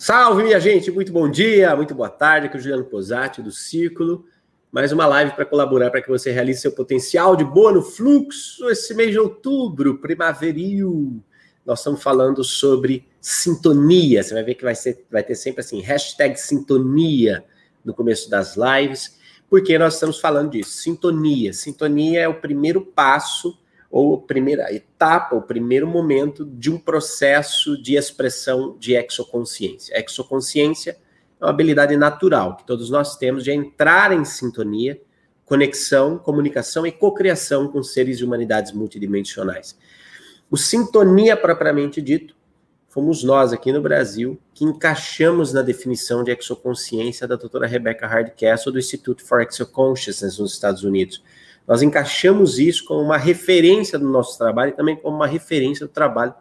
Salve, minha gente! Muito bom dia, muito boa tarde. Aqui é o Juliano Posati, do Círculo. Mais uma live para colaborar para que você realize seu potencial de boa no fluxo esse mês de outubro, primaveril. Nós estamos falando sobre sintonia. Você vai ver que vai, ser, vai ter sempre assim, hashtag sintonia no começo das lives, porque nós estamos falando disso. Sintonia. Sintonia é o primeiro passo ou a primeira etapa, o primeiro momento de um processo de expressão de exoconsciência. exoconsciência é uma habilidade natural que todos nós temos de entrar em sintonia, conexão, comunicação e cocriação com seres de humanidades multidimensionais. O sintonia propriamente dito, fomos nós aqui no Brasil que encaixamos na definição de exoconsciência da doutora Rebecca Hardcastle do Institute for Exoconsciousness nos Estados Unidos nós encaixamos isso como uma referência do nosso trabalho e também como uma referência do trabalho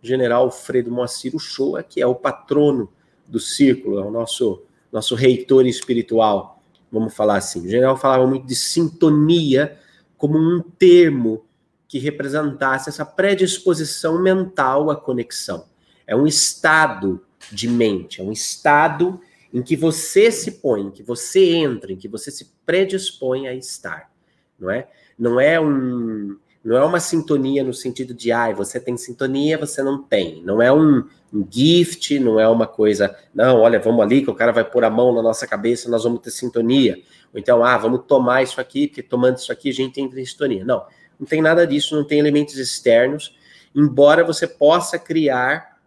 do general Alfredo Moacir Uchoa, que é o patrono do círculo, é o nosso, nosso reitor espiritual, vamos falar assim. O general falava muito de sintonia como um termo que representasse essa predisposição mental à conexão. É um estado de mente, é um estado em que você se põe, em que você entra, em que você se predispõe a estar não é? Não é um não é uma sintonia no sentido de ai, ah, você tem sintonia, você não tem. Não é um, um, gift, não é uma coisa, não, olha, vamos ali que o cara vai pôr a mão na nossa cabeça, nós vamos ter sintonia. Ou então, ah, vamos tomar isso aqui, porque tomando isso aqui a gente entra em sintonia. Não, não tem nada disso, não tem elementos externos, embora você possa criar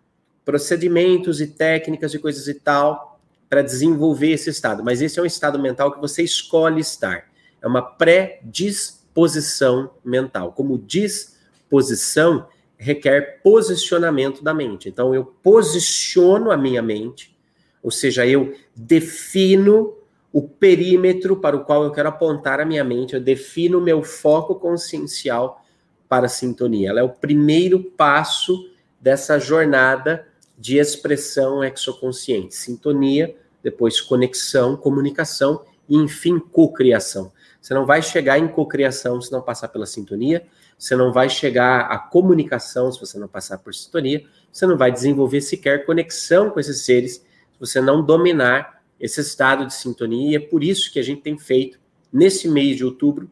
procedimentos e técnicas e coisas e tal para desenvolver esse estado, mas esse é um estado mental que você escolhe estar é uma predisposição mental. Como disposição requer posicionamento da mente. Então eu posiciono a minha mente, ou seja, eu defino o perímetro para o qual eu quero apontar a minha mente, eu defino o meu foco consciencial para a sintonia. Ela é o primeiro passo dessa jornada de expressão exoconsciente. Sintonia, depois conexão, comunicação e, enfim, cocriação. Você não vai chegar em cocriação se não passar pela sintonia, você não vai chegar à comunicação se você não passar por sintonia, você não vai desenvolver sequer conexão com esses seres se você não dominar esse estado de sintonia. E é por isso que a gente tem feito, nesse mês de outubro,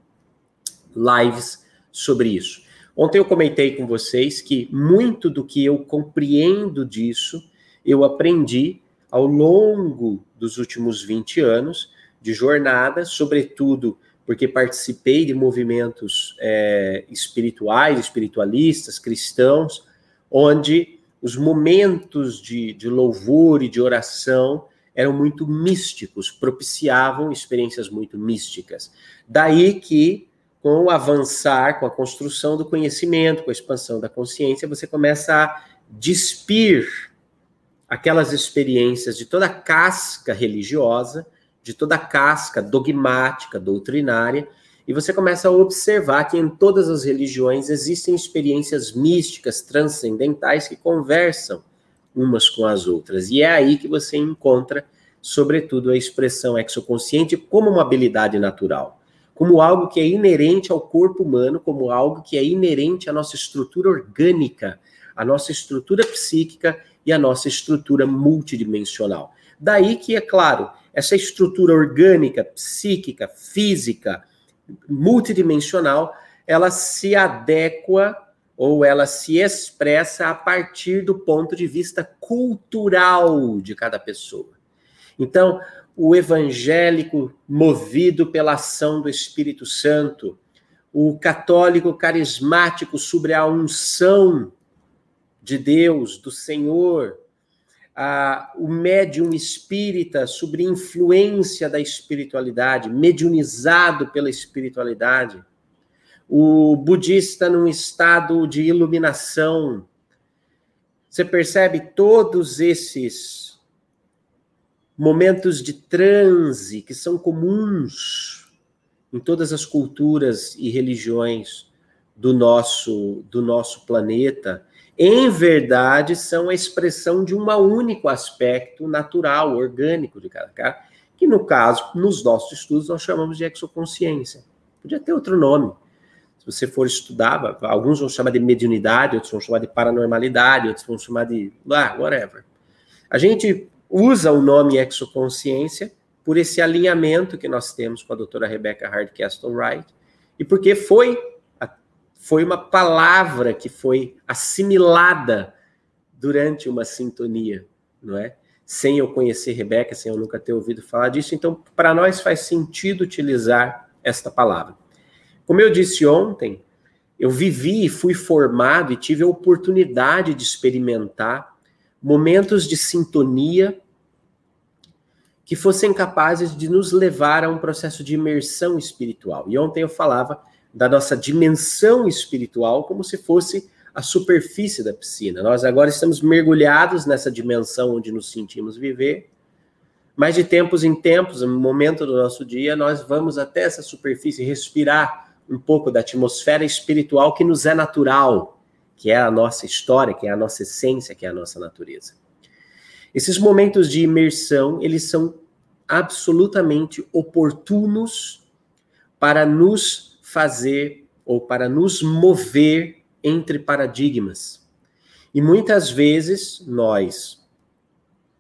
lives sobre isso. Ontem eu comentei com vocês que muito do que eu compreendo disso, eu aprendi ao longo dos últimos 20 anos de jornada, sobretudo porque participei de movimentos é, espirituais, espiritualistas, cristãos, onde os momentos de, de louvor e de oração eram muito místicos, propiciavam experiências muito místicas. Daí que, com o avançar, com a construção do conhecimento, com a expansão da consciência, você começa a despir aquelas experiências de toda a casca religiosa de toda a casca dogmática, doutrinária, e você começa a observar que em todas as religiões existem experiências místicas, transcendentais que conversam umas com as outras. E é aí que você encontra, sobretudo, a expressão exoconsciente como uma habilidade natural, como algo que é inerente ao corpo humano, como algo que é inerente à nossa estrutura orgânica, à nossa estrutura psíquica e à nossa estrutura multidimensional. Daí que, é claro, essa estrutura orgânica, psíquica, física, multidimensional, ela se adequa ou ela se expressa a partir do ponto de vista cultural de cada pessoa. Então, o evangélico movido pela ação do Espírito Santo, o católico carismático sobre a unção de Deus, do Senhor, a, o médium espírita sobre influência da espiritualidade, mediunizado pela espiritualidade, o budista num estado de iluminação. Você percebe todos esses momentos de transe que são comuns em todas as culturas e religiões do nosso do nosso planeta em verdade, são a expressão de um único aspecto natural, orgânico de cada cara, que no caso, nos nossos estudos, nós chamamos de exoconsciência. Podia ter outro nome. Se você for estudar, alguns vão chamar de mediunidade, outros vão chamar de paranormalidade, outros vão chamar de. Ah, whatever. A gente usa o nome exoconsciência por esse alinhamento que nós temos com a doutora Rebecca Hardcastle Wright e porque foi, foi uma palavra que foi assimilada durante uma sintonia, não é? Sem eu conhecer Rebeca, sem eu nunca ter ouvido falar disso, então para nós faz sentido utilizar esta palavra. Como eu disse ontem, eu vivi e fui formado e tive a oportunidade de experimentar momentos de sintonia que fossem capazes de nos levar a um processo de imersão espiritual. E ontem eu falava da nossa dimensão espiritual como se fosse a superfície da piscina. Nós agora estamos mergulhados nessa dimensão onde nos sentimos viver, mas de tempos em tempos, no momento do nosso dia, nós vamos até essa superfície respirar um pouco da atmosfera espiritual que nos é natural, que é a nossa história, que é a nossa essência, que é a nossa natureza. Esses momentos de imersão, eles são absolutamente oportunos para nos fazer ou para nos mover entre paradigmas. E muitas vezes nós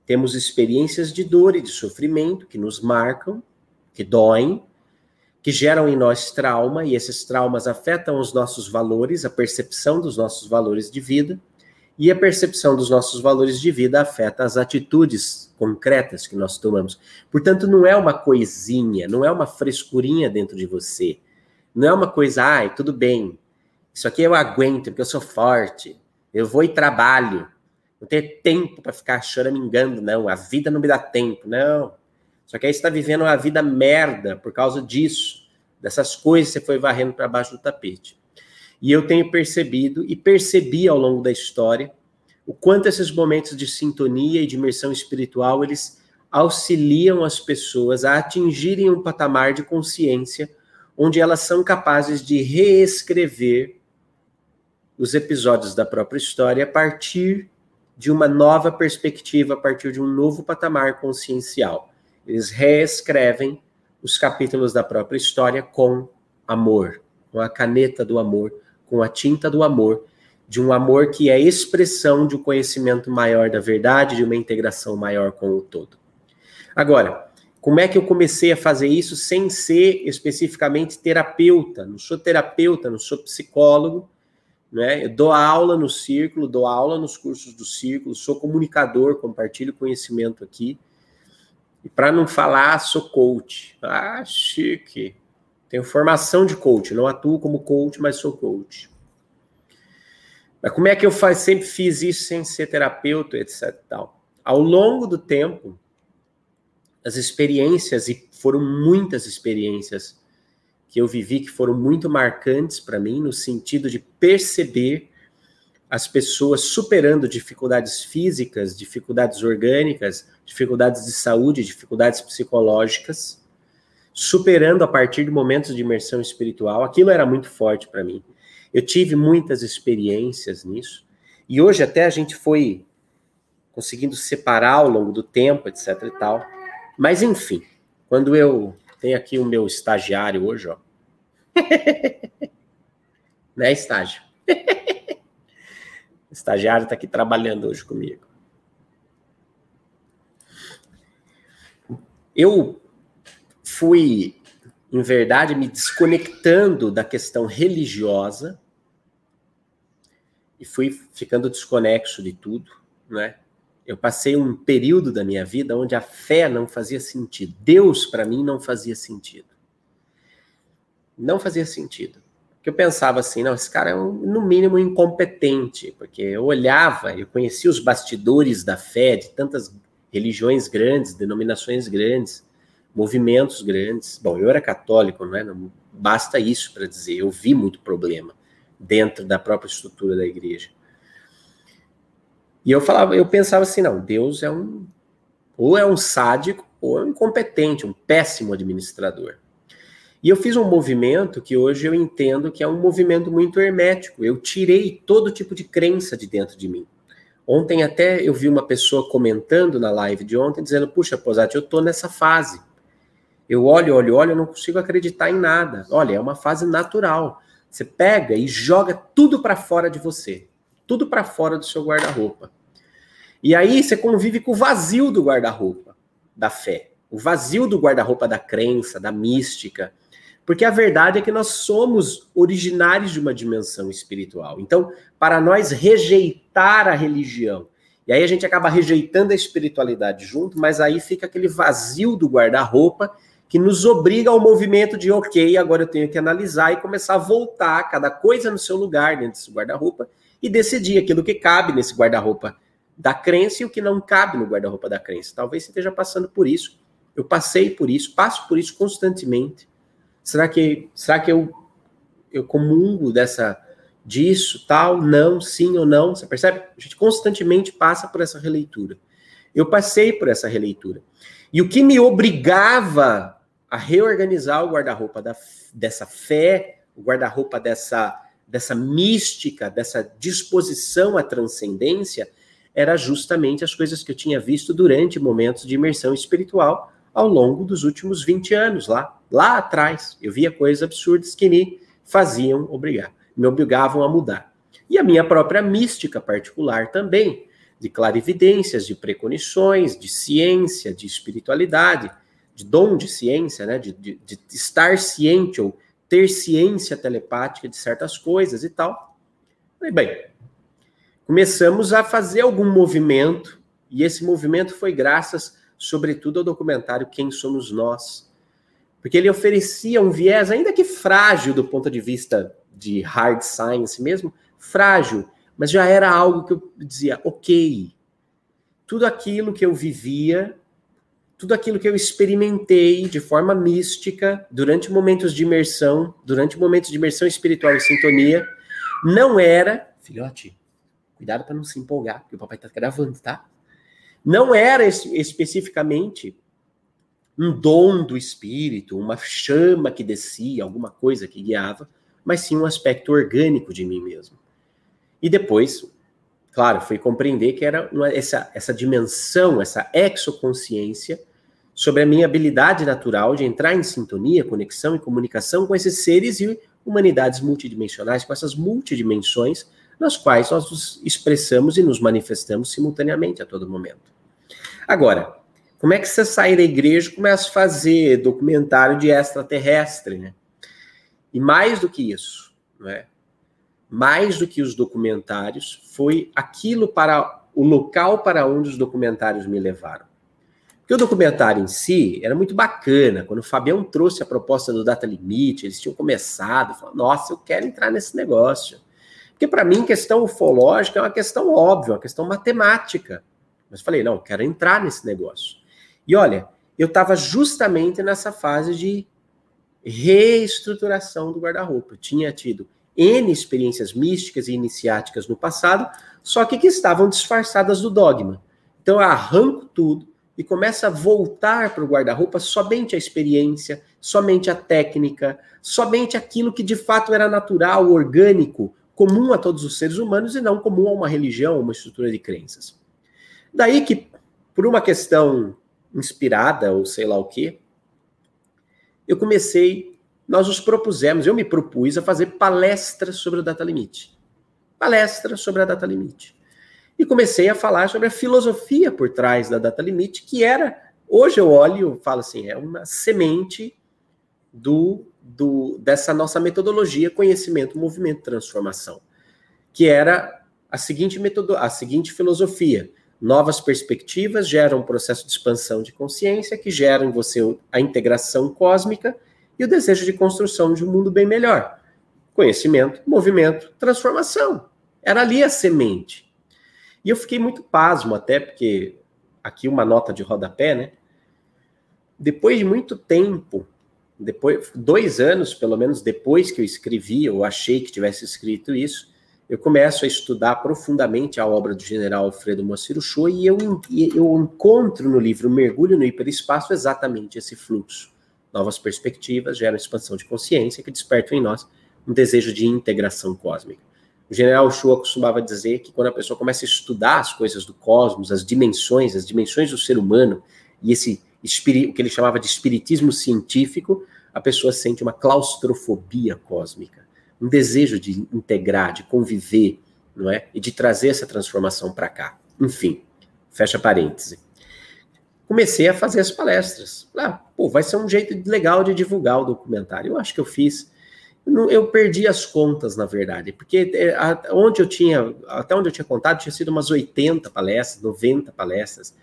temos experiências de dor e de sofrimento que nos marcam, que doem, que geram em nós trauma, e esses traumas afetam os nossos valores, a percepção dos nossos valores de vida. E a percepção dos nossos valores de vida afeta as atitudes concretas que nós tomamos. Portanto, não é uma coisinha, não é uma frescurinha dentro de você. Não é uma coisa, ai, tudo bem. Isso aqui eu aguento, porque eu sou forte. Eu vou e trabalho. Não tenho tempo para ficar choramingando, não. A vida não me dá tempo, não. Só que aí você está vivendo uma vida merda por causa disso, dessas coisas que você foi varrendo para baixo do tapete. E eu tenho percebido e percebi ao longo da história o quanto esses momentos de sintonia e de imersão espiritual eles auxiliam as pessoas a atingirem um patamar de consciência onde elas são capazes de reescrever os episódios da própria história a partir de uma nova perspectiva, a partir de um novo patamar consciencial. Eles reescrevem os capítulos da própria história com amor, com a caneta do amor, com a tinta do amor, de um amor que é expressão de um conhecimento maior da verdade, de uma integração maior com o todo. Agora, como é que eu comecei a fazer isso sem ser especificamente terapeuta? Não sou terapeuta, não sou psicólogo, né? Eu dou aula no círculo, dou aula nos cursos do círculo, sou comunicador, compartilho conhecimento aqui. E para não falar, sou coach. Ah, chique. Tenho formação de coach, não atuo como coach, mas sou coach. Mas como é que eu faz, sempre fiz isso sem ser terapeuta, etc. Tal? Ao longo do tempo, as experiências, e foram muitas experiências que eu vivi que foram muito marcantes para mim, no sentido de perceber as pessoas superando dificuldades físicas, dificuldades orgânicas, dificuldades de saúde, dificuldades psicológicas, superando a partir de momentos de imersão espiritual. Aquilo era muito forte para mim. Eu tive muitas experiências nisso. E hoje até a gente foi conseguindo separar ao longo do tempo, etc e tal. Mas enfim, quando eu tenho aqui o meu estagiário hoje, ó. né, estágio? o estagiário está aqui trabalhando hoje comigo. Eu fui, em verdade, me desconectando da questão religiosa e fui ficando desconexo de tudo, né? Eu passei um período da minha vida onde a fé não fazia sentido. Deus, para mim, não fazia sentido. Não fazia sentido. Porque eu pensava assim, não, esse cara é, um, no mínimo, incompetente. Porque eu olhava, eu conhecia os bastidores da fé de tantas religiões grandes, denominações grandes, movimentos grandes. Bom, eu era católico, não é? Não basta isso para dizer. Eu vi muito problema dentro da própria estrutura da igreja. E eu falava, eu pensava assim, não, Deus é um ou é um sádico ou é um incompetente, um péssimo administrador. E eu fiz um movimento que hoje eu entendo que é um movimento muito hermético. Eu tirei todo tipo de crença de dentro de mim. Ontem até eu vi uma pessoa comentando na live de ontem, dizendo: Puxa, Posati, eu tô nessa fase. Eu olho, olho, olho, eu não consigo acreditar em nada. Olha, é uma fase natural. Você pega e joga tudo para fora de você, tudo para fora do seu guarda-roupa. E aí você convive com o vazio do guarda-roupa da fé, o vazio do guarda-roupa da crença, da mística. Porque a verdade é que nós somos originários de uma dimensão espiritual. Então, para nós rejeitar a religião, e aí a gente acaba rejeitando a espiritualidade junto, mas aí fica aquele vazio do guarda-roupa que nos obriga ao movimento de, ok, agora eu tenho que analisar e começar a voltar cada coisa no seu lugar dentro desse guarda-roupa e decidir aquilo que cabe nesse guarda-roupa da crença e o que não cabe no guarda-roupa da crença. Talvez você esteja passando por isso. Eu passei por isso, passo por isso constantemente. Será que, será que eu, eu comungo dessa disso, tal, não, sim ou não? Você percebe? A gente constantemente passa por essa releitura. Eu passei por essa releitura. E o que me obrigava a reorganizar o guarda-roupa dessa fé, o guarda-roupa dessa, dessa mística, dessa disposição à transcendência, era justamente as coisas que eu tinha visto durante momentos de imersão espiritual ao longo dos últimos 20 anos lá. Lá atrás, eu via coisas absurdas que me faziam obrigar, me obrigavam a mudar. E a minha própria mística particular também, de clarividências, de preconições, de ciência, de espiritualidade, de dom de ciência, né? de, de, de estar ciente ou ter ciência telepática de certas coisas e tal. Bem, começamos a fazer algum movimento, e esse movimento foi graças, sobretudo, ao documentário Quem Somos Nós, porque ele oferecia um viés, ainda que frágil do ponto de vista de hard science mesmo, frágil, mas já era algo que eu dizia, ok, tudo aquilo que eu vivia, tudo aquilo que eu experimentei de forma mística durante momentos de imersão, durante momentos de imersão espiritual e sintonia, não era, filhote, cuidado para não se empolgar, porque o papai está gravando, tá? Não era especificamente um dom do espírito, uma chama que descia, alguma coisa que guiava, mas sim um aspecto orgânico de mim mesmo. E depois, claro, fui compreender que era uma, essa, essa dimensão, essa exoconsciência sobre a minha habilidade natural de entrar em sintonia, conexão e comunicação com esses seres e humanidades multidimensionais, com essas multidimensões nas quais nós nos expressamos e nos manifestamos simultaneamente a todo momento. Agora, como é que você sai da igreja e começa a fazer documentário de extraterrestre, né? E mais do que isso, né? mais do que os documentários, foi aquilo para o local para onde os documentários me levaram. Porque o documentário em si era muito bacana. Quando o Fabião trouxe a proposta do Data Limite, eles tinham começado, falaram, nossa, eu quero entrar nesse negócio. Porque para mim, questão ufológica é uma questão óbvia, uma questão matemática. Mas falei, não, quero entrar nesse negócio. E olha, eu estava justamente nessa fase de reestruturação do guarda-roupa. Tinha tido N experiências místicas e iniciáticas no passado, só que que estavam disfarçadas do dogma. Então eu arranco tudo e começo a voltar para o guarda-roupa somente a experiência, somente a técnica, somente aquilo que de fato era natural, orgânico, comum a todos os seres humanos e não comum a uma religião, uma estrutura de crenças. Daí que, por uma questão inspirada ou sei lá o quê, eu comecei, nós nos propusemos, eu me propus a fazer palestras sobre o data limite. Palestra sobre a data limite. E comecei a falar sobre a filosofia por trás da data limite, que era, hoje eu olho e falo assim, é uma semente do, do dessa nossa metodologia conhecimento, movimento, transformação, que era a seguinte metodo, a seguinte filosofia: Novas perspectivas geram um processo de expansão de consciência que gera em você a integração cósmica e o desejo de construção de um mundo bem melhor. Conhecimento, movimento, transformação. Era ali a semente. E eu fiquei muito pasmo, até porque aqui uma nota de rodapé, né? Depois de muito tempo, depois dois anos pelo menos depois que eu escrevi, eu achei que tivesse escrito isso, eu começo a estudar profundamente a obra do general Alfredo Moacir Shoa e eu, eu encontro no livro Mergulho no Hiperespaço exatamente esse fluxo. Novas perspectivas geram expansão de consciência que despertam em nós um desejo de integração cósmica. O general Shua costumava dizer que quando a pessoa começa a estudar as coisas do cosmos, as dimensões, as dimensões do ser humano, e esse o que ele chamava de espiritismo científico, a pessoa sente uma claustrofobia cósmica um desejo de integrar, de conviver, não é? E de trazer essa transformação para cá. Enfim, Fecha parêntese. Comecei a fazer as palestras. Ah, pô, vai ser um jeito legal de divulgar o documentário. Eu acho que eu fiz. Eu perdi as contas, na verdade, porque é, onde eu tinha, até onde eu tinha contado, tinha sido umas 80 palestras, 90 palestras.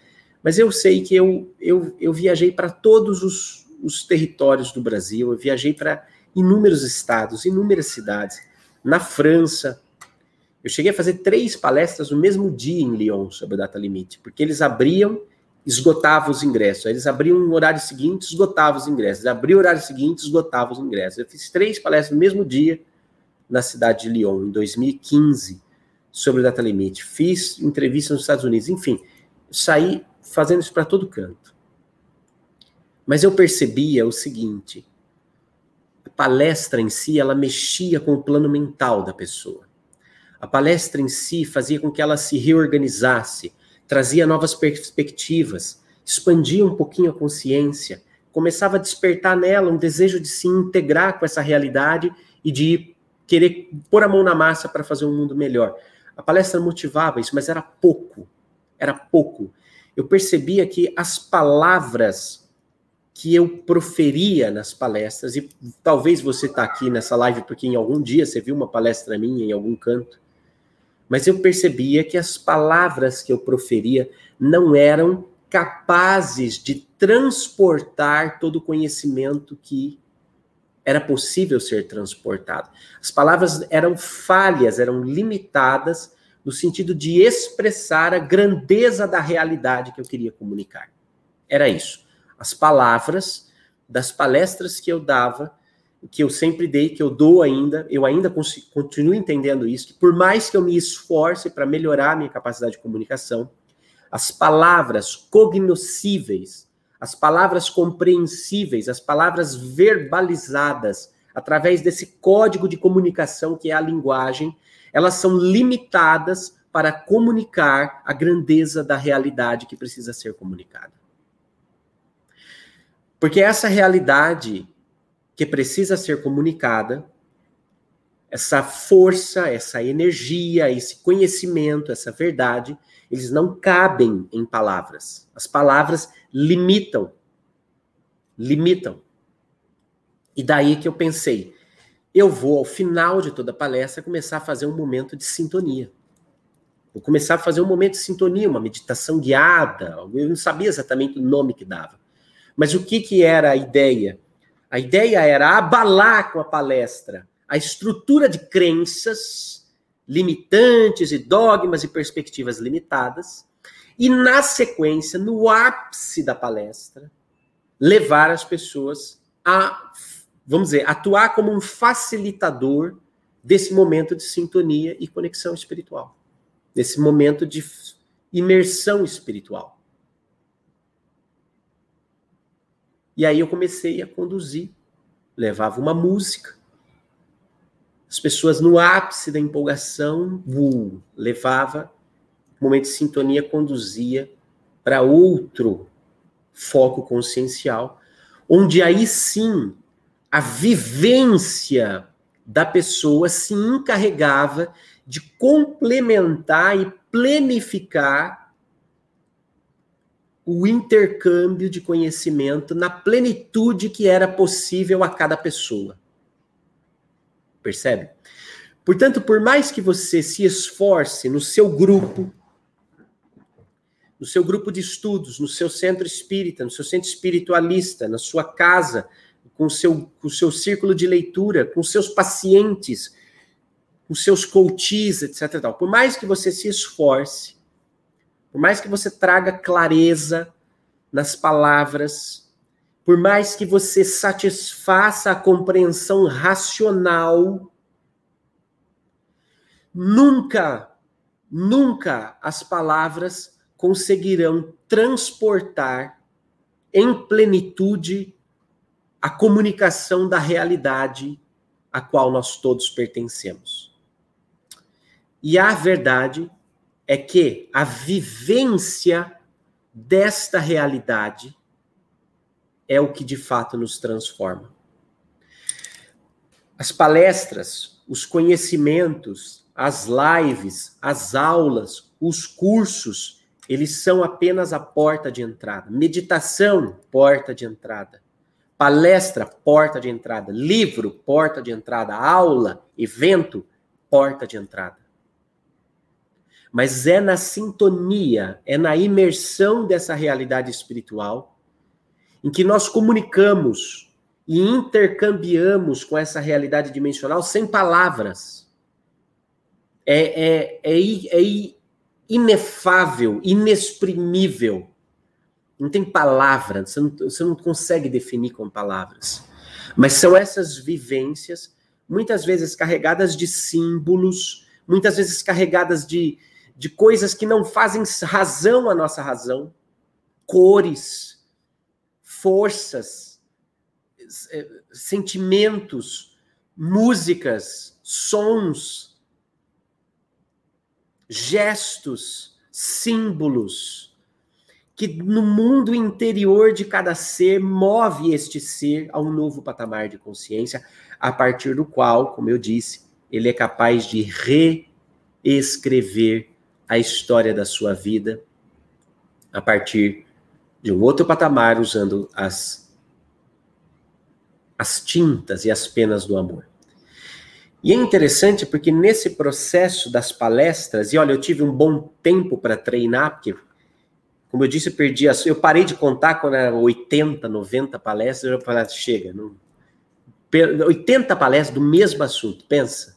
Mas eu sei que eu, eu, eu viajei para todos os, os territórios do Brasil, eu viajei para inúmeros estados, inúmeras cidades. Na França, eu cheguei a fazer três palestras no mesmo dia em Lyon sobre o data limite, porque eles abriam, esgotavam os ingressos. eles abriam no horário seguinte, esgotavam os ingressos. Abriam o horário seguinte, esgotavam os ingressos. Eu fiz três palestras no mesmo dia na cidade de Lyon, em 2015, sobre o data limite. Fiz entrevistas nos Estados Unidos, enfim, saí fazendo isso para todo canto. Mas eu percebia o seguinte: a palestra em si, ela mexia com o plano mental da pessoa. A palestra em si fazia com que ela se reorganizasse, trazia novas perspectivas, expandia um pouquinho a consciência, começava a despertar nela um desejo de se integrar com essa realidade e de querer pôr a mão na massa para fazer um mundo melhor. A palestra motivava isso, mas era pouco. Era pouco. Eu percebia que as palavras que eu proferia nas palestras, e talvez você está aqui nessa live porque em algum dia você viu uma palestra minha em algum canto, mas eu percebia que as palavras que eu proferia não eram capazes de transportar todo o conhecimento que era possível ser transportado. As palavras eram falhas, eram limitadas no sentido de expressar a grandeza da realidade que eu queria comunicar. Era isso. As palavras das palestras que eu dava que eu sempre dei, que eu dou ainda, eu ainda continuo entendendo isso, que por mais que eu me esforce para melhorar a minha capacidade de comunicação, as palavras cognoscíveis, as palavras compreensíveis, as palavras verbalizadas, através desse código de comunicação que é a linguagem, elas são limitadas para comunicar a grandeza da realidade que precisa ser comunicada. Porque essa realidade que precisa ser comunicada, essa força, essa energia, esse conhecimento, essa verdade, eles não cabem em palavras. As palavras limitam. Limitam. E daí que eu pensei, eu vou, ao final de toda a palestra, começar a fazer um momento de sintonia. Vou começar a fazer um momento de sintonia, uma meditação guiada. Eu não sabia exatamente o nome que dava. Mas o que, que era a ideia? A ideia era abalar com a palestra a estrutura de crenças limitantes e dogmas e perspectivas limitadas, e na sequência, no ápice da palestra, levar as pessoas a, vamos dizer, atuar como um facilitador desse momento de sintonia e conexão espiritual, desse momento de imersão espiritual. E aí eu comecei a conduzir. Levava uma música. As pessoas no ápice da empolgação, uh, levava, momento de sintonia, conduzia para outro foco consciencial, onde aí sim a vivência da pessoa se encarregava de complementar e planificar o intercâmbio de conhecimento na plenitude que era possível a cada pessoa. Percebe? Portanto, por mais que você se esforce no seu grupo, no seu grupo de estudos, no seu centro espírita, no seu centro espiritualista, na sua casa, com o seu, o seu círculo de leitura, com seus pacientes, com seus coaches, etc. Tal. Por mais que você se esforce, por mais que você traga clareza nas palavras, por mais que você satisfaça a compreensão racional, nunca, nunca as palavras conseguirão transportar em plenitude a comunicação da realidade a qual nós todos pertencemos. E a verdade é que a vivência desta realidade é o que de fato nos transforma. As palestras, os conhecimentos, as lives, as aulas, os cursos eles são apenas a porta de entrada. Meditação, porta de entrada. Palestra, porta de entrada. Livro, porta de entrada. Aula, evento, porta de entrada. Mas é na sintonia, é na imersão dessa realidade espiritual em que nós comunicamos e intercambiamos com essa realidade dimensional sem palavras. É, é, é, é inefável, inexprimível. Não tem palavra, você não, você não consegue definir com palavras. Mas são essas vivências, muitas vezes carregadas de símbolos, muitas vezes carregadas de, de coisas que não fazem razão à nossa razão, cores, forças, é, sentimentos, músicas, sons, gestos, símbolos, que no mundo interior de cada ser move este ser a um novo patamar de consciência, a partir do qual, como eu disse, ele é capaz de reescrever a história da sua vida a partir de um outro patamar, usando as as tintas e as penas do amor. E é interessante porque nesse processo das palestras, e olha, eu tive um bom tempo para treinar, porque, como eu disse, eu perdi as. Eu parei de contar quando era 80, 90 palestras, eu falei, chega, não. 80 palestras do mesmo assunto, pensa.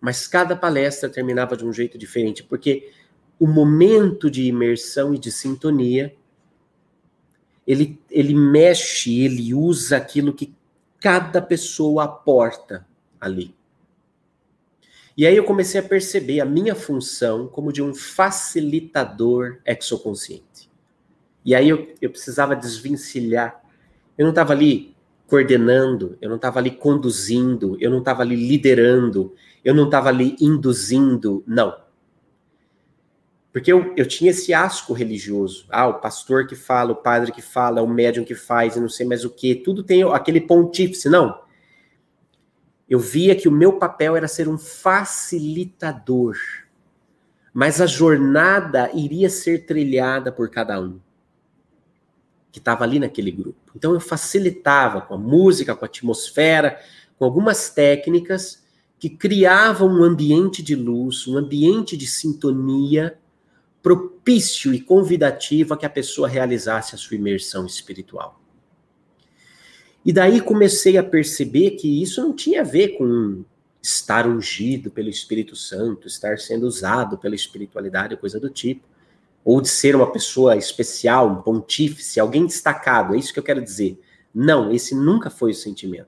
Mas cada palestra terminava de um jeito diferente, porque o momento de imersão e de sintonia ele, ele mexe, ele usa aquilo que cada pessoa aporta ali. E aí eu comecei a perceber a minha função como de um facilitador exoconsciente. E aí eu, eu precisava desvencilhar. Eu não estava ali coordenando, eu não estava ali conduzindo, eu não estava ali liderando, eu não estava ali induzindo, não. Porque eu, eu tinha esse asco religioso. Ah, o pastor que fala, o padre que fala, o médium que faz, e não sei mais o que. Tudo tem aquele pontífice. Não. Eu via que o meu papel era ser um facilitador. Mas a jornada iria ser trilhada por cada um que estava ali naquele grupo. Então eu facilitava com a música, com a atmosfera, com algumas técnicas que criavam um ambiente de luz, um ambiente de sintonia propício e convidativo a que a pessoa realizasse a sua imersão espiritual. E daí comecei a perceber que isso não tinha a ver com estar ungido pelo Espírito Santo, estar sendo usado pela espiritualidade, coisa do tipo, ou de ser uma pessoa especial, um pontífice, alguém destacado, é isso que eu quero dizer. Não, esse nunca foi o sentimento.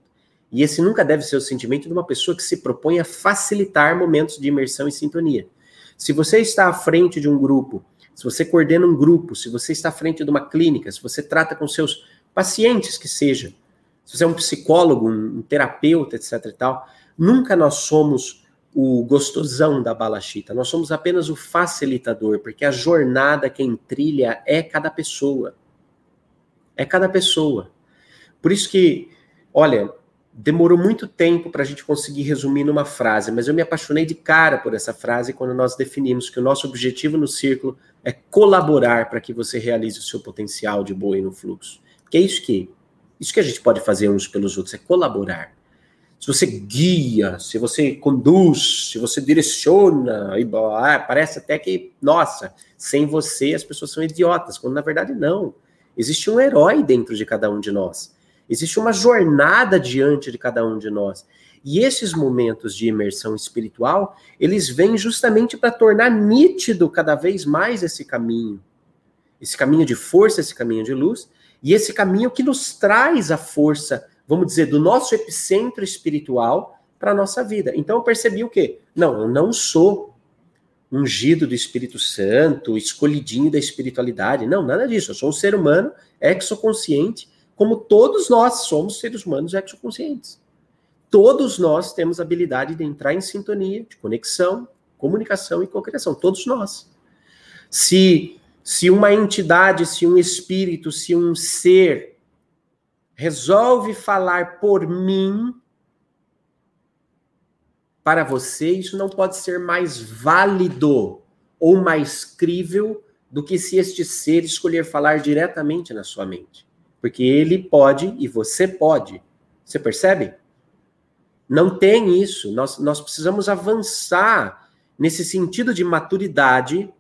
E esse nunca deve ser o sentimento de uma pessoa que se propõe a facilitar momentos de imersão e sintonia. Se você está à frente de um grupo, se você coordena um grupo, se você está à frente de uma clínica, se você trata com seus pacientes que seja, se você é um psicólogo, um, terapeuta, etc e tal, nunca nós somos o gostosão da balachita, nós somos apenas o facilitador, porque a jornada quem trilha é cada pessoa. É cada pessoa. Por isso que, olha, demorou muito tempo para a gente conseguir resumir numa frase, mas eu me apaixonei de cara por essa frase quando nós definimos que o nosso objetivo no círculo é colaborar para que você realize o seu potencial de boa e no fluxo. Que é isso que isso que a gente pode fazer uns pelos outros, é colaborar. Se você guia, se você conduz, se você direciona, e, ah, parece até que, nossa, sem você as pessoas são idiotas, quando na verdade não. Existe um herói dentro de cada um de nós Existe uma jornada diante de cada um de nós. E esses momentos de imersão espiritual, eles vêm justamente para tornar nítido cada vez mais esse caminho. Esse caminho de força, esse caminho de luz, e esse caminho que nos traz a força, vamos dizer, do nosso epicentro espiritual para a nossa vida. Então eu percebi o quê? Não, eu não sou ungido do Espírito Santo, escolhidinho da espiritualidade. Não, nada disso. Eu sou um ser humano exoconsciente como todos nós somos seres humanos exoconscientes. Todos nós temos a habilidade de entrar em sintonia, de conexão, comunicação e cocriação. Todos nós. Se, se uma entidade, se um espírito, se um ser resolve falar por mim, para você, isso não pode ser mais válido ou mais crível do que se este ser escolher falar diretamente na sua mente. Porque ele pode e você pode. Você percebe? Não tem isso. Nós, nós precisamos avançar nesse sentido de maturidade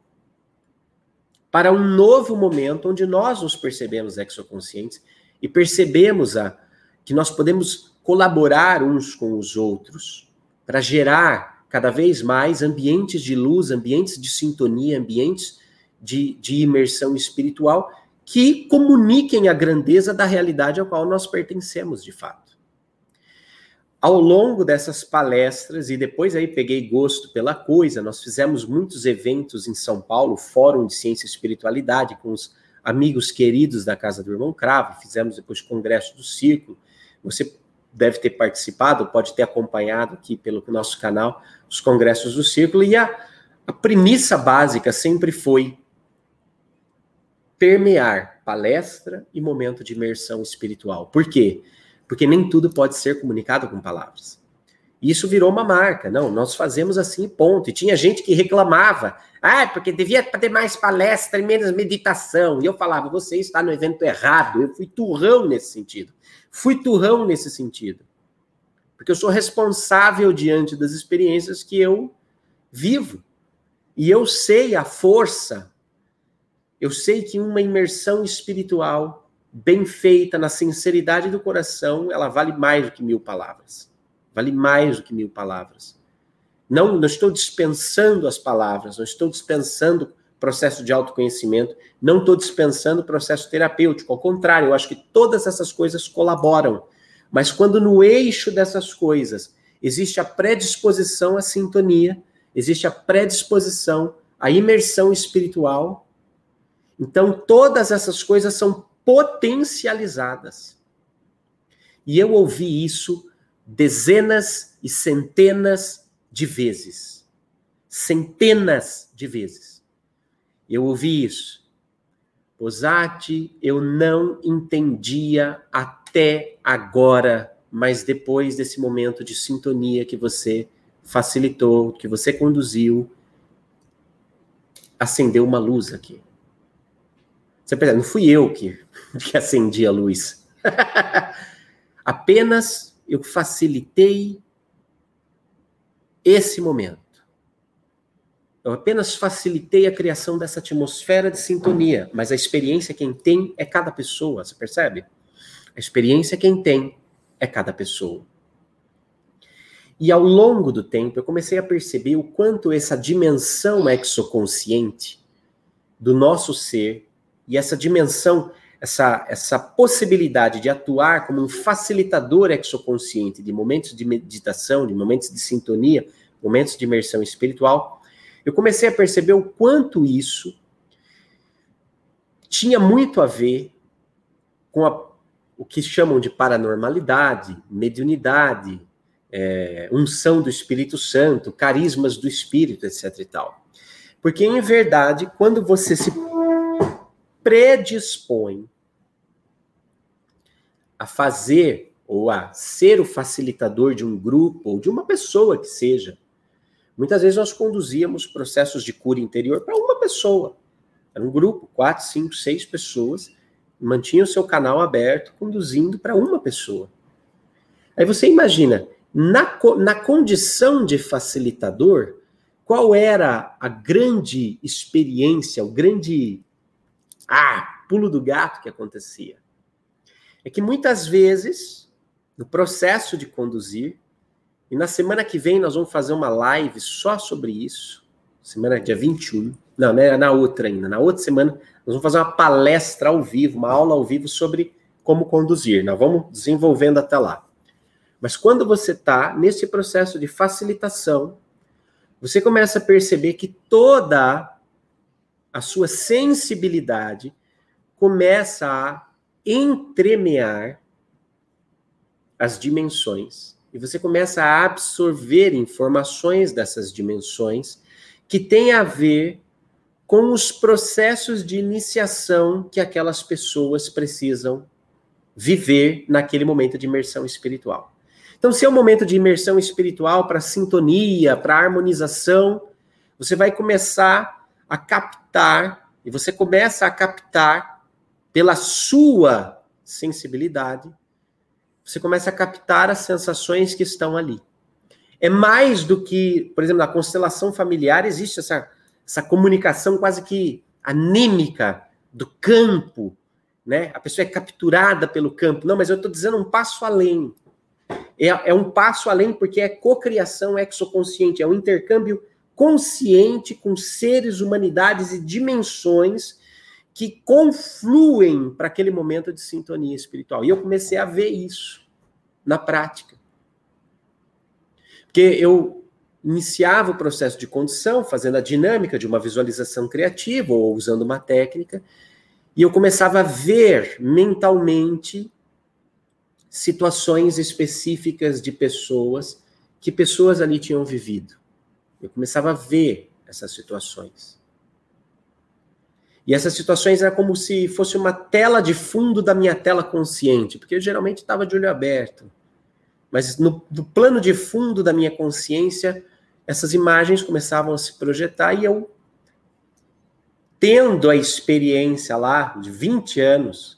para um novo momento onde nós nos percebemos exoconscientes e percebemos a, que nós podemos colaborar uns com os outros para gerar cada vez mais ambientes de luz, ambientes de sintonia, ambientes de, de imersão espiritual que comuniquem a grandeza da realidade a qual nós pertencemos de fato. Ao longo dessas palestras, e depois aí peguei gosto pela coisa, nós fizemos muitos eventos em São Paulo, Fórum de Ciência e Espiritualidade, com os amigos queridos da Casa do Irmão Cravo, fizemos depois Congresso do Círculo. Você deve ter participado, pode ter acompanhado aqui pelo nosso canal os Congressos do Círculo, e a, a premissa básica sempre foi permear palestra e momento de imersão espiritual. Por quê? Porque nem tudo pode ser comunicado com palavras. Isso virou uma marca. Não, nós fazemos assim, ponto. E tinha gente que reclamava. Ah, porque devia ter mais palestra e menos meditação. E eu falava, você está no evento errado. Eu fui turrão nesse sentido. Fui turrão nesse sentido. Porque eu sou responsável diante das experiências que eu vivo. E eu sei a força eu sei que uma imersão espiritual bem feita, na sinceridade do coração, ela vale mais do que mil palavras. Vale mais do que mil palavras. Não, não estou dispensando as palavras, não estou dispensando processo de autoconhecimento, não estou dispensando processo terapêutico. Ao contrário, eu acho que todas essas coisas colaboram. Mas quando no eixo dessas coisas existe a predisposição à sintonia, existe a predisposição à imersão espiritual, então, todas essas coisas são potencializadas. E eu ouvi isso dezenas e centenas de vezes. Centenas de vezes. Eu ouvi isso. Posati, eu não entendia até agora, mas depois desse momento de sintonia que você facilitou, que você conduziu, acendeu uma luz aqui. Você percebe, não fui eu que, que acendi a luz. Apenas eu facilitei esse momento. Eu apenas facilitei a criação dessa atmosfera de sintonia, mas a experiência quem tem é cada pessoa, você percebe? A experiência quem tem é cada pessoa. E ao longo do tempo eu comecei a perceber o quanto essa dimensão exoconsciente do nosso ser e essa dimensão, essa, essa possibilidade de atuar como um facilitador exoconsciente de momentos de meditação, de momentos de sintonia, momentos de imersão espiritual, eu comecei a perceber o quanto isso tinha muito a ver com a, o que chamam de paranormalidade, mediunidade, é, unção do Espírito Santo, carismas do Espírito, etc. e tal. Porque, em verdade, quando você se predispõe a fazer ou a ser o facilitador de um grupo ou de uma pessoa que seja. Muitas vezes nós conduzíamos processos de cura interior para uma pessoa. Era um grupo, quatro, cinco, seis pessoas, mantinha o seu canal aberto, conduzindo para uma pessoa. Aí você imagina, na, na condição de facilitador, qual era a grande experiência, o grande ah, pulo do gato que acontecia. É que muitas vezes, no processo de conduzir, e na semana que vem nós vamos fazer uma live só sobre isso, semana dia 21, não, né, na outra ainda, na outra semana, nós vamos fazer uma palestra ao vivo, uma aula ao vivo sobre como conduzir. Nós vamos desenvolvendo até lá. Mas quando você está nesse processo de facilitação, você começa a perceber que toda a sua sensibilidade começa a entremear as dimensões e você começa a absorver informações dessas dimensões que têm a ver com os processos de iniciação que aquelas pessoas precisam viver naquele momento de imersão espiritual. Então, se é um momento de imersão espiritual para sintonia, para harmonização, você vai começar a captar E você começa a captar, pela sua sensibilidade, você começa a captar as sensações que estão ali. É mais do que, por exemplo, na constelação familiar existe essa, essa comunicação quase que anímica do campo, né? A pessoa é capturada pelo campo. Não, mas eu estou dizendo um passo além. É, é um passo além porque é cocriação exoconsciente, é um intercâmbio consciente com seres, humanidades e dimensões que confluem para aquele momento de sintonia espiritual. E eu comecei a ver isso na prática. Porque eu iniciava o processo de condição, fazendo a dinâmica de uma visualização criativa ou usando uma técnica, e eu começava a ver mentalmente situações específicas de pessoas que pessoas ali tinham vivido. Eu começava a ver essas situações. E essas situações eram como se fosse uma tela de fundo da minha tela consciente, porque eu geralmente estava de olho aberto. Mas no, no, plano de fundo da minha consciência, essas imagens começavam a se projetar e eu, tendo a experiência lá de 20 anos,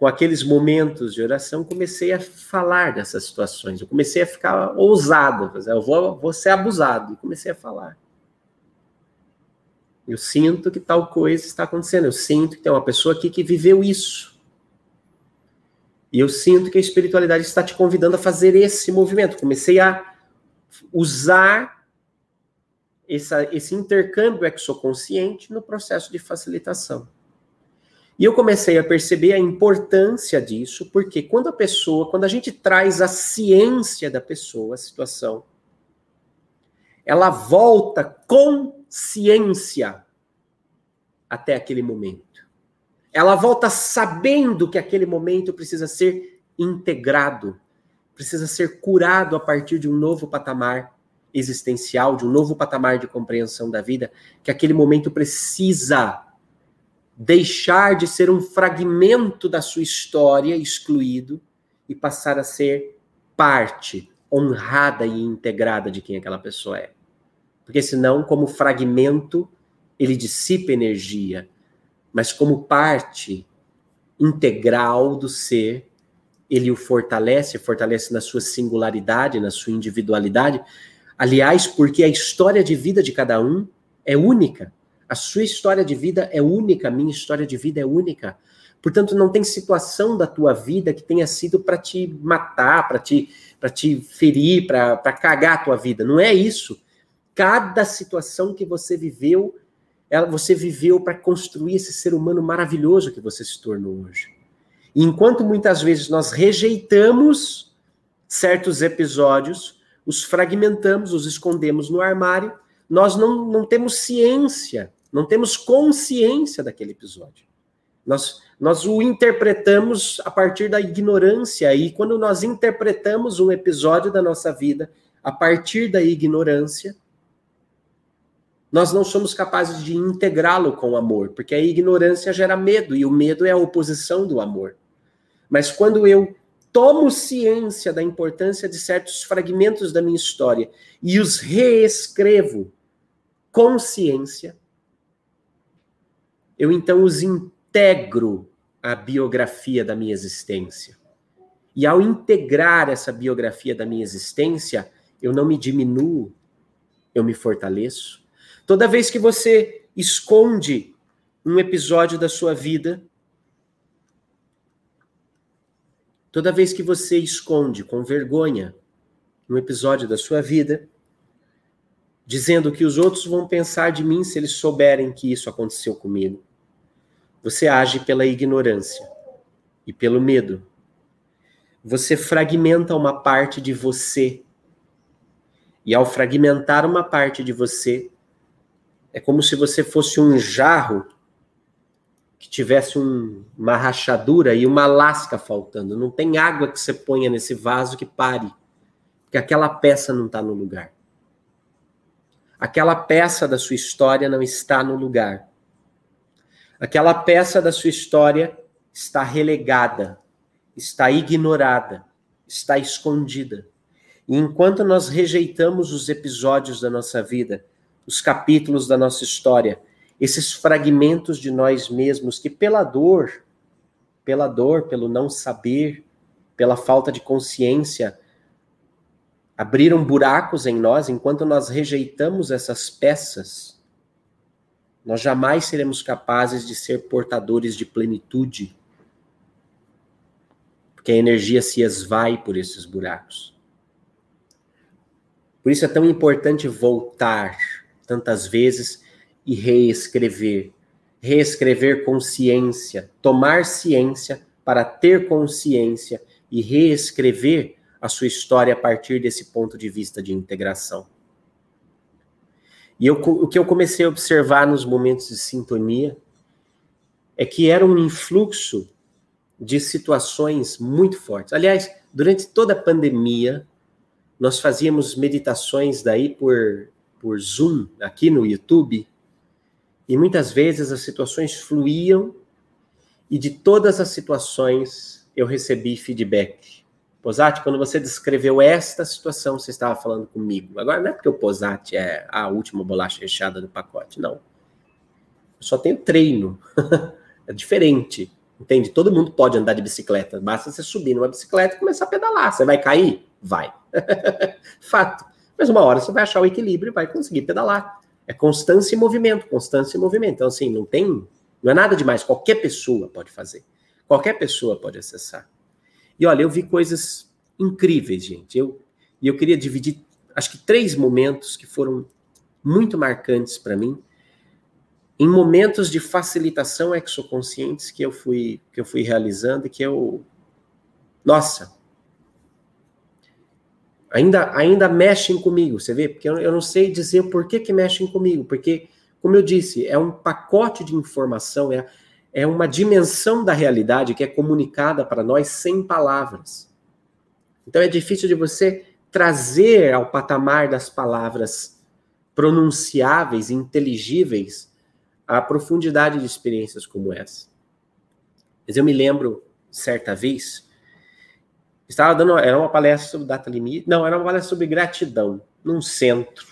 com aqueles momentos de oração, comecei a falar dessas situações. Eu comecei a ficar ousado, eu vou, vou ser abusado. E comecei a falar. Eu sinto que tal coisa está acontecendo. Eu sinto que tem uma pessoa aqui que viveu isso. E eu sinto que a espiritualidade está te convidando a fazer esse movimento. Comecei a usar essa, esse intercâmbio exoconsciente no processo de facilitação. E eu comecei a perceber a importância disso, porque quando a pessoa, quando a gente traz a ciência da pessoa, a situação, ela volta com ciência até aquele momento. Ela volta sabendo que aquele momento precisa ser integrado, precisa ser curado a partir de um novo patamar existencial, de um novo patamar de compreensão da vida, que aquele momento precisa deixar de ser um fragmento da sua história excluído e passar a ser parte honrada e integrada de quem aquela pessoa é. Porque senão, como fragmento, ele dissipa energia, mas como parte integral do ser, ele o fortalece, fortalece na sua singularidade, na sua individualidade. Aliás, porque a história de vida de cada um é única. A sua história de vida é única, a minha história de vida é única. Portanto, não tem situação da tua vida que tenha sido para te matar, para te, te ferir, para cagar a tua vida. Não é isso. Cada situação que você viveu ela, você viveu para construir esse ser humano maravilhoso que você se tornou hoje. E enquanto muitas vezes nós rejeitamos certos episódios, os fragmentamos, os escondemos no armário, nós não, não temos ciência, não temos consciência daquele episódio. Nós, nós o interpretamos a partir da ignorância, e quando nós interpretamos um episódio da nossa vida a partir da ignorância, nós não somos capazes de integrá-lo com o amor, porque a ignorância gera medo e o medo é a oposição do amor. Mas quando eu tomo ciência da importância de certos fragmentos da minha história e os reescrevo com ciência, eu então os integro à biografia da minha existência. E ao integrar essa biografia da minha existência, eu não me diminuo, eu me fortaleço. Toda vez que você esconde um episódio da sua vida, toda vez que você esconde com vergonha um episódio da sua vida, dizendo que os outros vão pensar de mim se eles souberem que isso aconteceu comigo, você age pela ignorância e pelo medo. Você fragmenta uma parte de você. E ao fragmentar uma parte de você, é como se você fosse um jarro que tivesse um, uma rachadura e uma lasca faltando. Não tem água que você ponha nesse vaso que pare, porque aquela peça não está no lugar. Aquela peça da sua história não está no lugar. Aquela peça da sua história está relegada, está ignorada, está escondida. E enquanto nós rejeitamos os episódios da nossa vida, os capítulos da nossa história esses fragmentos de nós mesmos que, pela dor, pela dor, pelo não saber, pela falta de consciência, abriram buracos em nós enquanto nós rejeitamos essas peças. Nós jamais seremos capazes de ser portadores de plenitude, porque a energia se esvai por esses buracos. Por isso é tão importante voltar tantas vezes e reescrever. Reescrever consciência, tomar ciência para ter consciência e reescrever a sua história a partir desse ponto de vista de integração. E eu, o que eu comecei a observar nos momentos de sintonia é que era um influxo de situações muito fortes. Aliás, durante toda a pandemia, nós fazíamos meditações daí por, por Zoom, aqui no YouTube, e muitas vezes as situações fluíam, e de todas as situações eu recebi feedback. Posati, quando você descreveu esta situação, você estava falando comigo. Agora não é porque o Posati é a última bolacha recheada do pacote, não. Eu só tenho treino. é diferente. Entende? Todo mundo pode andar de bicicleta. Basta você subir numa bicicleta e começar a pedalar. Você vai cair? Vai. Fato. Mas uma hora você vai achar o equilíbrio e vai conseguir pedalar. É constância e movimento, constância e movimento. Então, assim, não tem. Não é nada demais. Qualquer pessoa pode fazer. Qualquer pessoa pode acessar. E olha, eu vi coisas incríveis, gente. Eu, e eu queria dividir, acho que três momentos que foram muito marcantes para mim, em momentos de facilitação exoconscientes que eu fui que eu fui realizando e que eu nossa, ainda, ainda mexem comigo, você vê? Porque eu, eu não sei dizer por que, que mexem comigo, porque, como eu disse, é um pacote de informação, é, é uma dimensão da realidade que é comunicada para nós sem palavras. Então é difícil de você trazer ao patamar das palavras pronunciáveis, inteligíveis, a profundidade de experiências como essa. Mas eu me lembro, certa vez, Estava dando, era uma palestra sobre data limite, não, era uma palestra sobre gratidão, num centro.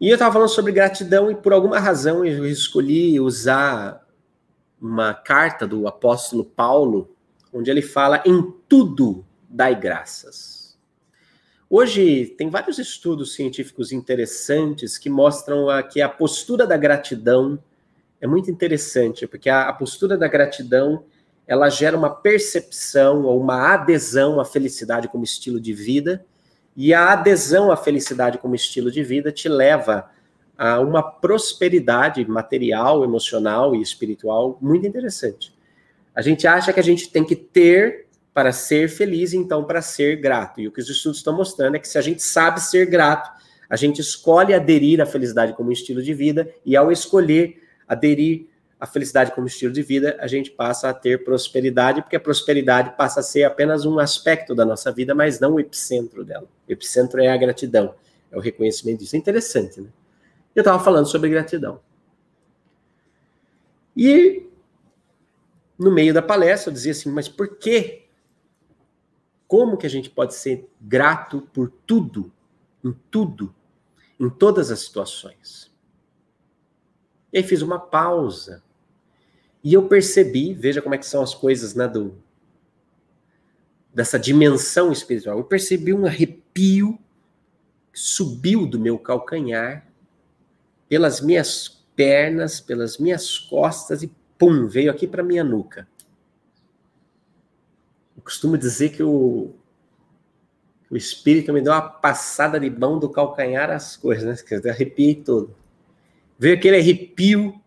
E eu estava falando sobre gratidão e por alguma razão eu escolhi usar uma carta do apóstolo Paulo, onde ele fala em tudo dai graças. Hoje tem vários estudos científicos interessantes que mostram a, que a postura da gratidão é muito interessante, porque a, a postura da gratidão ela gera uma percepção ou uma adesão à felicidade como estilo de vida, e a adesão à felicidade como estilo de vida te leva a uma prosperidade material, emocional e espiritual muito interessante. A gente acha que a gente tem que ter para ser feliz, então para ser grato. E o que os estudos estão mostrando é que se a gente sabe ser grato, a gente escolhe aderir à felicidade como estilo de vida, e ao escolher aderir a felicidade como estilo de vida, a gente passa a ter prosperidade, porque a prosperidade passa a ser apenas um aspecto da nossa vida, mas não o epicentro dela. O epicentro é a gratidão, é o reconhecimento disso. É interessante, né? Eu estava falando sobre gratidão. E no meio da palestra eu dizia assim, mas por quê? Como que a gente pode ser grato por tudo, em tudo, em todas as situações? E aí fiz uma pausa. E eu percebi, veja como é que são as coisas, né, do, dessa dimensão espiritual. Eu percebi um arrepio que subiu do meu calcanhar, pelas minhas pernas, pelas minhas costas e pum, veio aqui para minha nuca. Eu costumo dizer que o, o espírito me deu uma passada de mão do calcanhar às coisas, né? Arrepiei todo. Veio aquele arrepio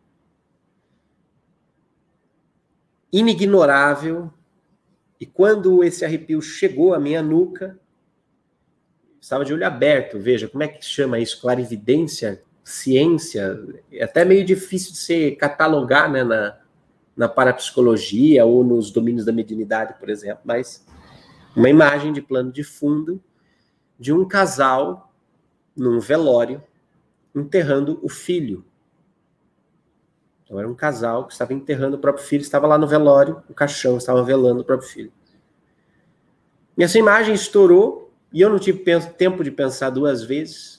inignorável, e quando esse arrepio chegou à minha nuca, estava de olho aberto, veja, como é que chama isso? Clarividência, ciência, é até meio difícil de se catalogar né, na, na parapsicologia ou nos domínios da mediunidade, por exemplo, mas uma imagem de plano de fundo de um casal num velório enterrando o filho. Então era um casal que estava enterrando o próprio filho, estava lá no velório, o caixão estava velando o próprio filho. E essa imagem estourou e eu não tive tempo de pensar duas vezes.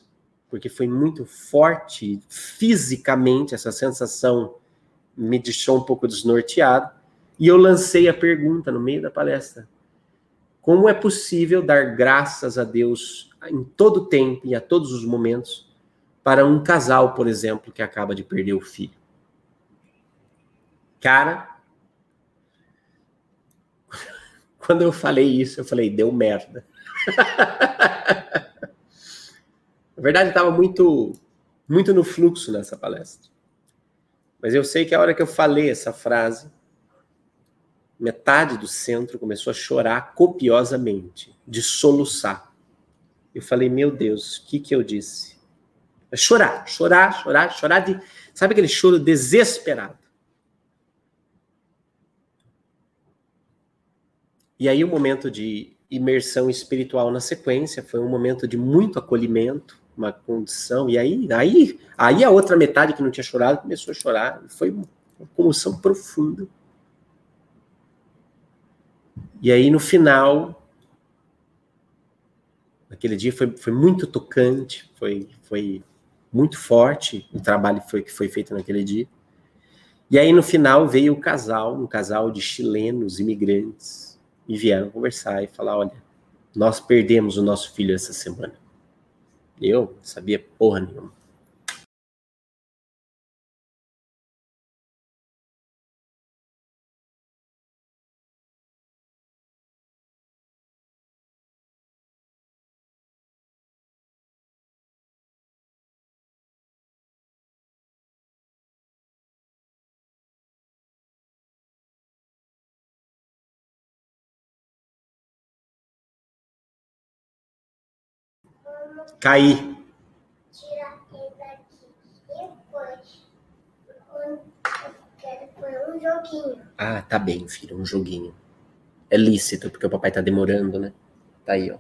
porque foi muito forte fisicamente, essa sensação me deixou um pouco desnorteado. E eu lancei a pergunta no meio da palestra: como é possível dar graças a Deus em todo tempo e a todos os momentos para um casal, por exemplo, que acaba de perder o filho? Cara, quando eu falei isso, eu falei, deu merda. Na verdade, estava muito, muito no fluxo nessa palestra. Mas eu sei que a hora que eu falei essa frase, metade do centro começou a chorar copiosamente, de soluçar. Eu falei, meu Deus, o que, que eu disse? É chorar, chorar, chorar, chorar de. Sabe aquele choro desesperado? E aí o momento de imersão espiritual na sequência foi um momento de muito acolhimento, uma condição. E aí, aí, aí a outra metade que não tinha chorado começou a chorar. Foi uma comoção profunda. E aí no final, aquele dia foi, foi muito tocante, foi, foi muito forte o trabalho foi, que foi feito naquele dia. E aí no final veio o casal, um casal de chilenos imigrantes, e vieram conversar e falar: olha, nós perdemos o nosso filho essa semana. Eu não sabia porra nenhuma. Cair. Tira ele daqui. Depois, eu quero pôr um joguinho. Ah, tá bem, filho, um joguinho. É lícito, porque o papai tá demorando, né? Tá aí, ó.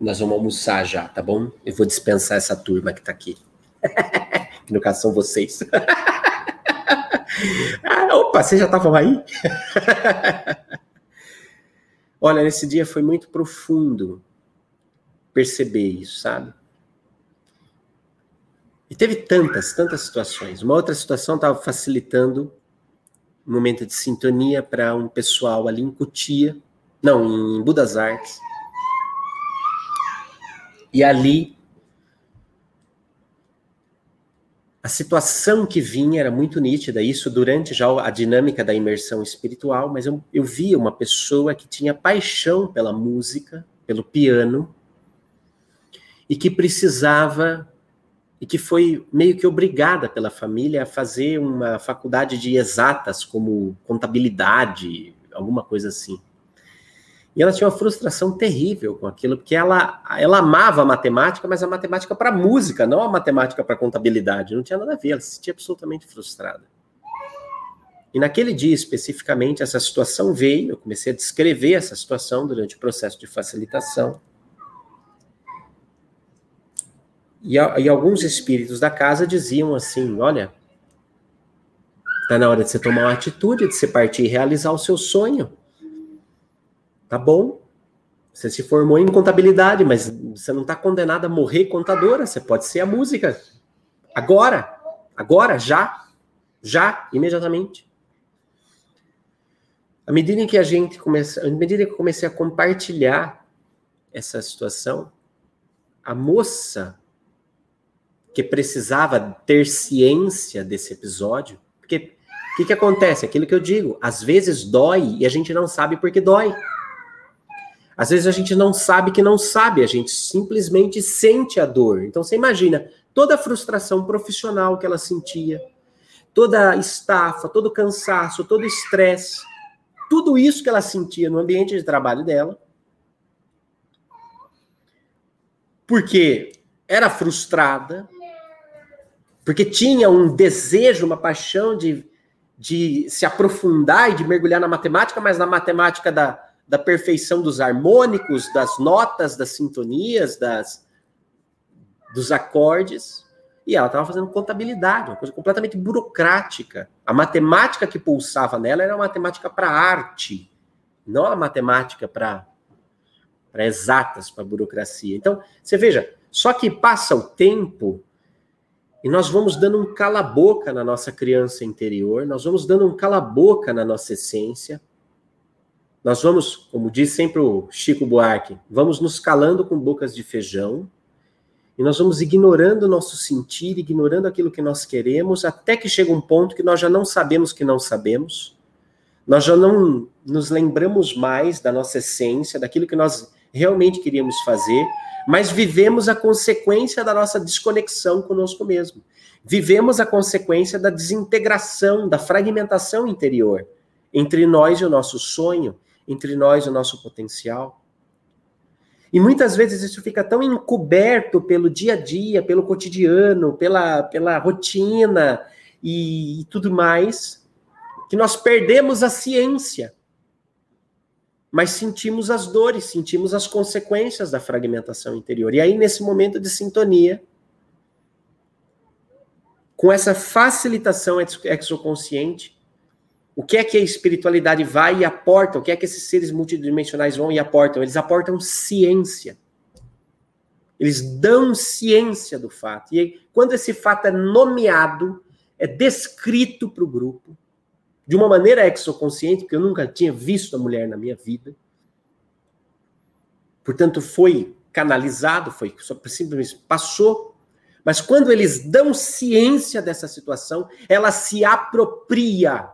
Nós vamos almoçar já, tá bom? Eu vou dispensar essa turma que tá aqui. que no caso são vocês. ah, opa, vocês já estavam aí? Olha, nesse dia foi muito profundo perceber isso, sabe? E teve tantas, tantas situações. Uma outra situação estava facilitando um momento de sintonia para um pessoal ali em Cutia, não, em Budas Artes. E ali a situação que vinha era muito nítida, isso durante já a dinâmica da imersão espiritual, mas eu, eu via uma pessoa que tinha paixão pela música, pelo piano, e que precisava e que foi meio que obrigada pela família a fazer uma faculdade de exatas, como contabilidade, alguma coisa assim. E ela tinha uma frustração terrível com aquilo, porque ela, ela amava a matemática, mas a matemática para música, não a matemática para contabilidade. Não tinha nada a ver, ela se sentia absolutamente frustrada. E naquele dia especificamente, essa situação veio, eu comecei a descrever essa situação durante o processo de facilitação. E, e alguns espíritos da casa diziam assim: olha, está na hora de você tomar uma atitude, de você partir e realizar o seu sonho. Tá bom? Você se formou em contabilidade, mas você não está condenado a morrer contadora. Você pode ser a música. Agora. Agora, já. Já, imediatamente. À medida em que a gente começa, à medida que eu comecei a compartilhar essa situação, a moça que precisava ter ciência desse episódio. Porque o que, que acontece? Aquilo que eu digo, às vezes dói e a gente não sabe por que dói. Às vezes a gente não sabe que não sabe, a gente simplesmente sente a dor. Então você imagina toda a frustração profissional que ela sentia, toda a estafa, todo o cansaço, todo o estresse, tudo isso que ela sentia no ambiente de trabalho dela. Porque era frustrada, porque tinha um desejo, uma paixão de, de se aprofundar e de mergulhar na matemática, mas na matemática da, da perfeição dos harmônicos, das notas, das sintonias, das, dos acordes. E ela estava fazendo contabilidade, uma coisa completamente burocrática. A matemática que pulsava nela era uma matemática para arte, não a matemática para exatas, para burocracia. Então, você veja, Só que passa o tempo e nós vamos dando um cala-boca na nossa criança interior, nós vamos dando um cala-boca na nossa essência. Nós vamos, como diz sempre o Chico Buarque, vamos nos calando com bocas de feijão e nós vamos ignorando o nosso sentir, ignorando aquilo que nós queremos, até que chega um ponto que nós já não sabemos que não sabemos, nós já não nos lembramos mais da nossa essência, daquilo que nós realmente queríamos fazer, mas vivemos a consequência da nossa desconexão conosco mesmo. Vivemos a consequência da desintegração, da fragmentação interior entre nós e o nosso sonho, entre nós e o nosso potencial. E muitas vezes isso fica tão encoberto pelo dia a dia, pelo cotidiano, pela, pela rotina e, e tudo mais, que nós perdemos a ciência. Mas sentimos as dores, sentimos as consequências da fragmentação interior. E aí, nesse momento de sintonia, com essa facilitação exoconsciente, o que é que a espiritualidade vai e aporta? O que é que esses seres multidimensionais vão e aportam? Eles aportam ciência. Eles dão ciência do fato. E aí, quando esse fato é nomeado, é descrito para o grupo, de uma maneira exoconsciente, porque eu nunca tinha visto a mulher na minha vida. Portanto, foi canalizado, foi simplesmente passou. Mas quando eles dão ciência dessa situação, ela se apropria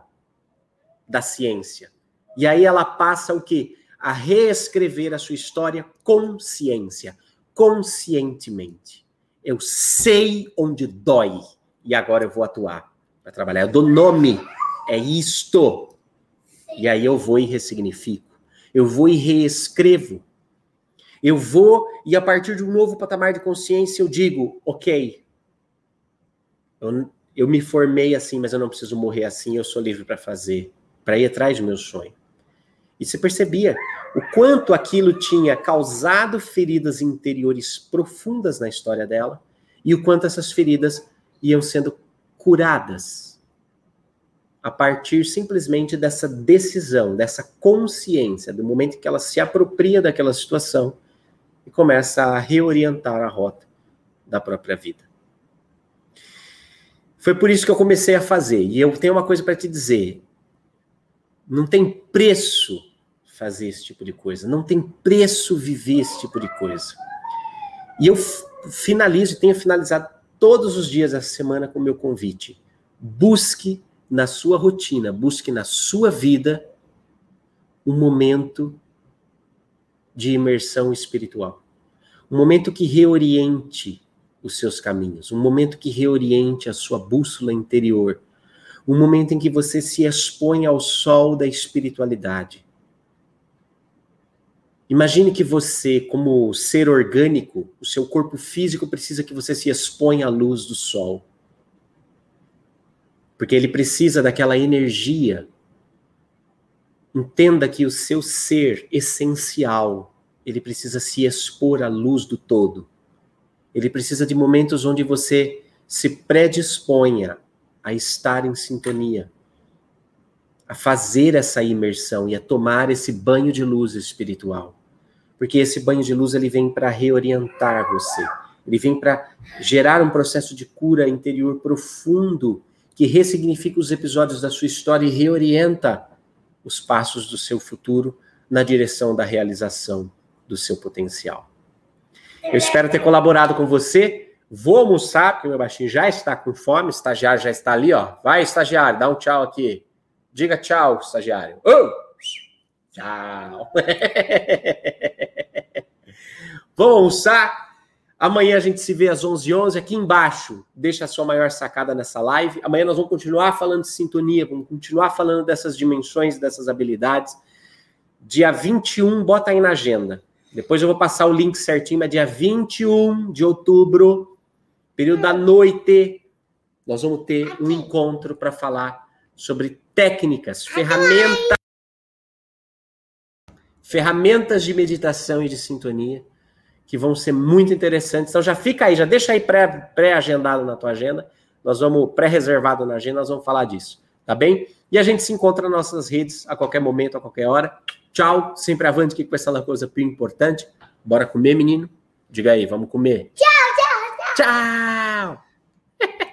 da ciência. E aí ela passa o quê? A reescrever a sua história com ciência, conscientemente. Eu sei onde dói e agora eu vou atuar para trabalhar. Eu dou nome é isto. E aí eu vou e ressignifico. Eu vou e reescrevo. Eu vou e a partir de um novo patamar de consciência eu digo, ok, eu, eu me formei assim, mas eu não preciso morrer assim, eu sou livre para fazer, para ir atrás do meu sonho. E você percebia o quanto aquilo tinha causado feridas interiores profundas na história dela e o quanto essas feridas iam sendo curadas a partir simplesmente dessa decisão, dessa consciência, do momento que ela se apropria daquela situação e começa a reorientar a rota da própria vida. Foi por isso que eu comecei a fazer. E eu tenho uma coisa para te dizer: não tem preço fazer esse tipo de coisa, não tem preço viver esse tipo de coisa. E eu finalizo, tenho finalizado todos os dias essa semana com o meu convite. Busque na sua rotina, busque na sua vida um momento de imersão espiritual. Um momento que reoriente os seus caminhos, um momento que reoriente a sua bússola interior, um momento em que você se expõe ao sol da espiritualidade. Imagine que você, como ser orgânico, o seu corpo físico precisa que você se exponha à luz do sol porque ele precisa daquela energia. Entenda que o seu ser essencial, ele precisa se expor à luz do todo. Ele precisa de momentos onde você se predisponha a estar em sintonia, a fazer essa imersão e a tomar esse banho de luz espiritual. Porque esse banho de luz ele vem para reorientar você. Ele vem para gerar um processo de cura interior profundo que ressignifica os episódios da sua história e reorienta os passos do seu futuro na direção da realização do seu potencial. Eu espero ter colaborado com você. Vou almoçar, porque meu baixinho já está com fome, o estagiário já está ali, ó. Vai, estagiário, dá um tchau aqui. Diga tchau, estagiário. Oh! Tchau. Vou almoçar. Amanhã a gente se vê às 11h11 aqui embaixo. Deixa a sua maior sacada nessa live. Amanhã nós vamos continuar falando de sintonia, vamos continuar falando dessas dimensões, dessas habilidades. Dia 21, bota aí na agenda. Depois eu vou passar o link certinho, mas dia 21 de outubro, período da noite, nós vamos ter um encontro para falar sobre técnicas, ferramentas, ferramentas de meditação e de sintonia que vão ser muito interessantes. Então já fica aí, já deixa aí pré-agendado na tua agenda. Nós vamos, pré-reservado na agenda, nós vamos falar disso, tá bem? E a gente se encontra nas nossas redes a qualquer momento, a qualquer hora. Tchau, sempre avante, que com essa coisa importante. Bora comer, menino? Diga aí, vamos comer. Tchau! Tchau!